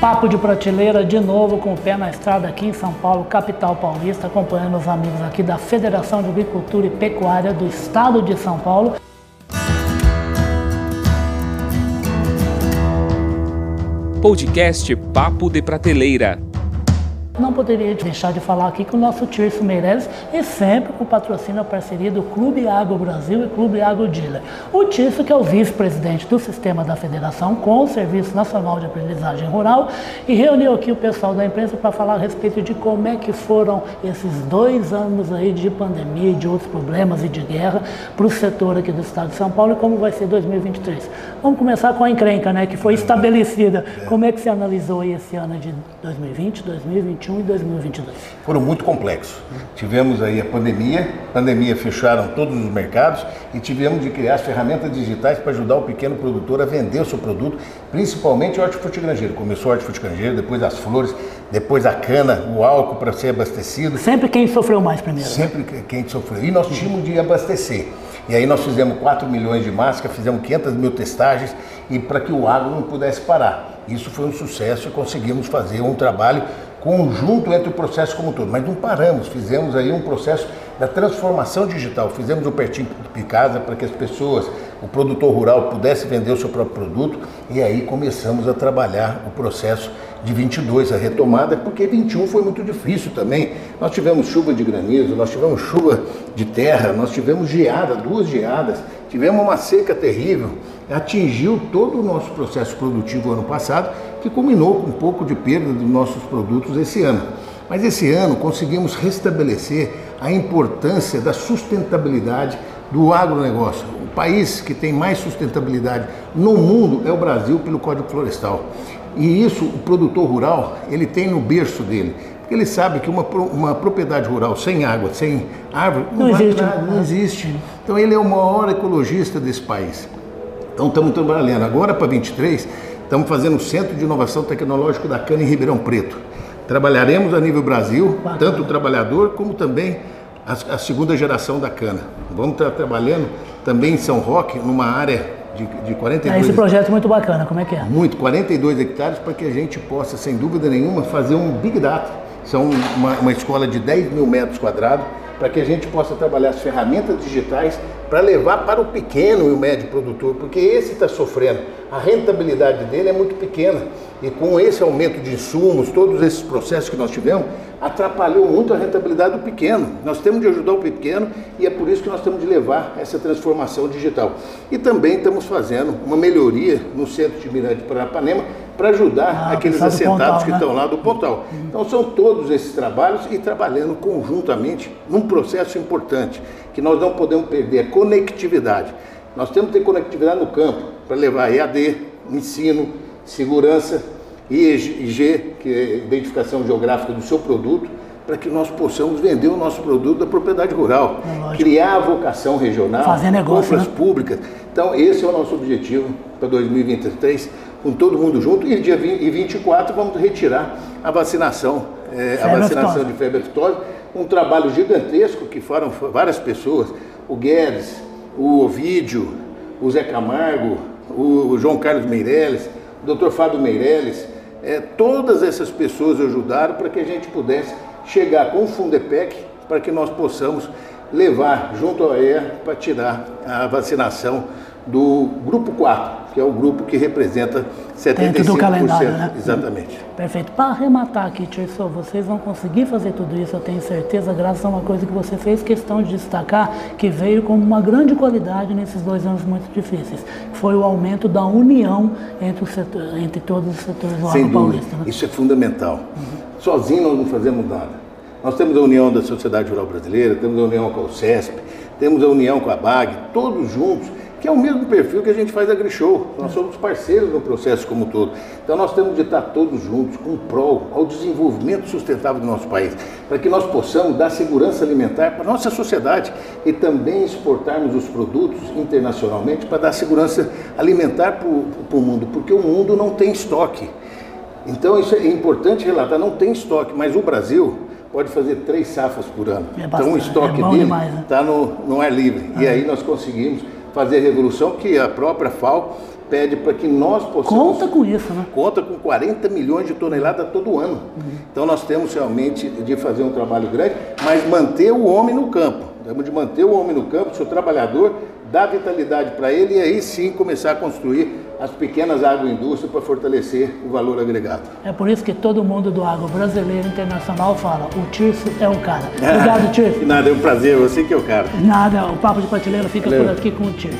Papo de prateleira de novo com o pé na estrada aqui em São Paulo, capital paulista, acompanhando os amigos aqui da Federação de Agricultura e Pecuária do Estado de São Paulo. Podcast Papo de Prateleira. Não poderia deixar de falar aqui com o nosso Tirso Meirelles e sempre com patrocínio e parceria do Clube Agro Brasil e Clube Agro Dealer. O Tirso, que é o vice-presidente do sistema da federação com o Serviço Nacional de Aprendizagem Rural, e reuniu aqui o pessoal da imprensa para falar a respeito de como é que foram esses dois anos aí de pandemia e de outros problemas e de guerra para o setor aqui do estado de São Paulo e como vai ser 2023. Vamos começar com a encrenca, né, que foi estabelecida. Como é que você analisou esse ano de 2020, 2021? 2021 e 2022? Foram muito complexos. Tivemos aí a pandemia, pandemia fecharam todos os mercados e tivemos de criar as ferramentas digitais para ajudar o pequeno produtor a vender o seu produto, principalmente o hortifrutigranjeiro. Começou o hortifrutigranjeiro, depois as flores, depois a cana, o álcool para ser abastecido. Sempre quem sofreu mais primeiro. Sempre quem sofreu. E nós tínhamos de abastecer. E aí nós fizemos 4 milhões de máscaras, fizemos 500 mil testagens e para que o agro não pudesse parar. Isso foi um sucesso e conseguimos fazer um trabalho conjunto entre o processo como um todo. Mas não paramos, fizemos aí um processo da transformação digital. Fizemos o Pertinho de Casa para que as pessoas, o produtor rural, pudesse vender o seu próprio produto e aí começamos a trabalhar o processo de 22, a retomada, porque 21 foi muito difícil também. Nós tivemos chuva de granizo, nós tivemos chuva de terra, nós tivemos geada, duas geadas, tivemos uma seca terrível, atingiu todo o nosso processo produtivo ano passado, que culminou com um pouco de perda dos nossos produtos esse ano. Mas esse ano conseguimos restabelecer a importância da sustentabilidade do agronegócio. O país que tem mais sustentabilidade no mundo é o Brasil pelo Código Florestal. E isso o produtor rural, ele tem no berço dele. Porque ele sabe que uma, uma propriedade rural sem água, sem árvore, não, não existe. não existe. Então ele é o maior ecologista desse país. Então estamos trabalhando. Agora para 23, estamos fazendo o Centro de Inovação Tecnológica da Cana em Ribeirão Preto. Trabalharemos a nível Brasil, tanto o trabalhador como também a, a, segunda geração da cana. Vamos estar trabalhando também em São Roque, numa área de, de 42 é, Esse projeto é muito bacana, como é que é? Muito, 42 hectares para que a gente possa, sem dúvida nenhuma, fazer um Big Data. São uma, uma escola de 10 mil metros quadrados, para que a gente possa trabalhar as ferramentas digitais para levar para o pequeno e o médio produtor, porque esse está sofrendo. A rentabilidade dele é muito pequena. E com esse aumento de insumos, todos esses processos que nós tivemos, atrapalhou muito a rentabilidade do pequeno. Nós temos de ajudar o pequeno e é por isso que nós temos de levar essa transformação digital. E também estamos fazendo uma melhoria no centro de Mirante Paranapanema para ajudar ah, aqueles assentados Pontal, que né? estão lá do Pontal. Então são todos esses trabalhos e trabalhando conjuntamente num processo importante, que nós não podemos perder a conectividade. Nós temos que ter conectividade no campo para levar EAD, ensino, segurança, IG, que é identificação geográfica do seu produto, para que nós possamos vender o nosso produto da propriedade rural, é criar a vocação regional, Fazer negócio, compras né? públicas. Então, esse é o nosso objetivo para 2023, com todo mundo junto. E dia 20, e 24 vamos retirar a vacinação, é, a vacinação de febre aftosa, um trabalho gigantesco que foram várias pessoas, o Guedes, o Ovídio, o Zé Camargo, o João Carlos Meirelles, o doutor Fábio Meirelles, é, todas essas pessoas ajudaram para que a gente pudesse chegar com o Fundepec para que nós possamos levar junto ao EA para tirar a vacinação do grupo 4, que é o grupo que representa 75% Dentro do calendário, né? Exatamente. Perfeito. Para arrematar aqui, Tirso, vocês vão conseguir fazer tudo isso, eu tenho certeza, graças a uma coisa que você fez questão de destacar, que veio como uma grande qualidade nesses dois anos muito difíceis, foi o aumento da união entre, setor, entre todos os setores do Sem paulista. Né? Isso é fundamental. Uhum. Sozinho nós não fazemos nada. Nós temos a união da Sociedade Rural Brasileira, temos a união com o CESP, temos a união com a BAG, todos juntos que é o mesmo perfil que a gente faz a AgriShow. Nós somos parceiros no processo como um todo. Então nós temos de estar todos juntos com prol ao desenvolvimento sustentável do nosso país, para que nós possamos dar segurança alimentar para a nossa sociedade e também exportarmos os produtos internacionalmente para dar segurança alimentar para o mundo, porque o mundo não tem estoque. Então isso é importante relatar, não tem estoque, mas o Brasil pode fazer três safas por ano. É então o estoque é dele está né? Tá no, no ar livre. Ah. E aí nós conseguimos fazer a revolução que a própria FAO pede para que nós possamos. Conta com isso, né? Conta com 40 milhões de toneladas todo ano. Uhum. Então nós temos realmente de fazer um trabalho grande, mas manter o homem no campo. Temos de manter o homem no campo, o seu trabalhador, dar vitalidade para ele e aí sim começar a construir as pequenas agroindústrias para fortalecer o valor agregado. É por isso que todo mundo do agro brasileiro internacional fala, o Tirso é um cara. Obrigado, Tirso. Nada, é um prazer, você que é o cara. Nada, o Papo de Prateleira fica Valeu. por aqui com o Tirso.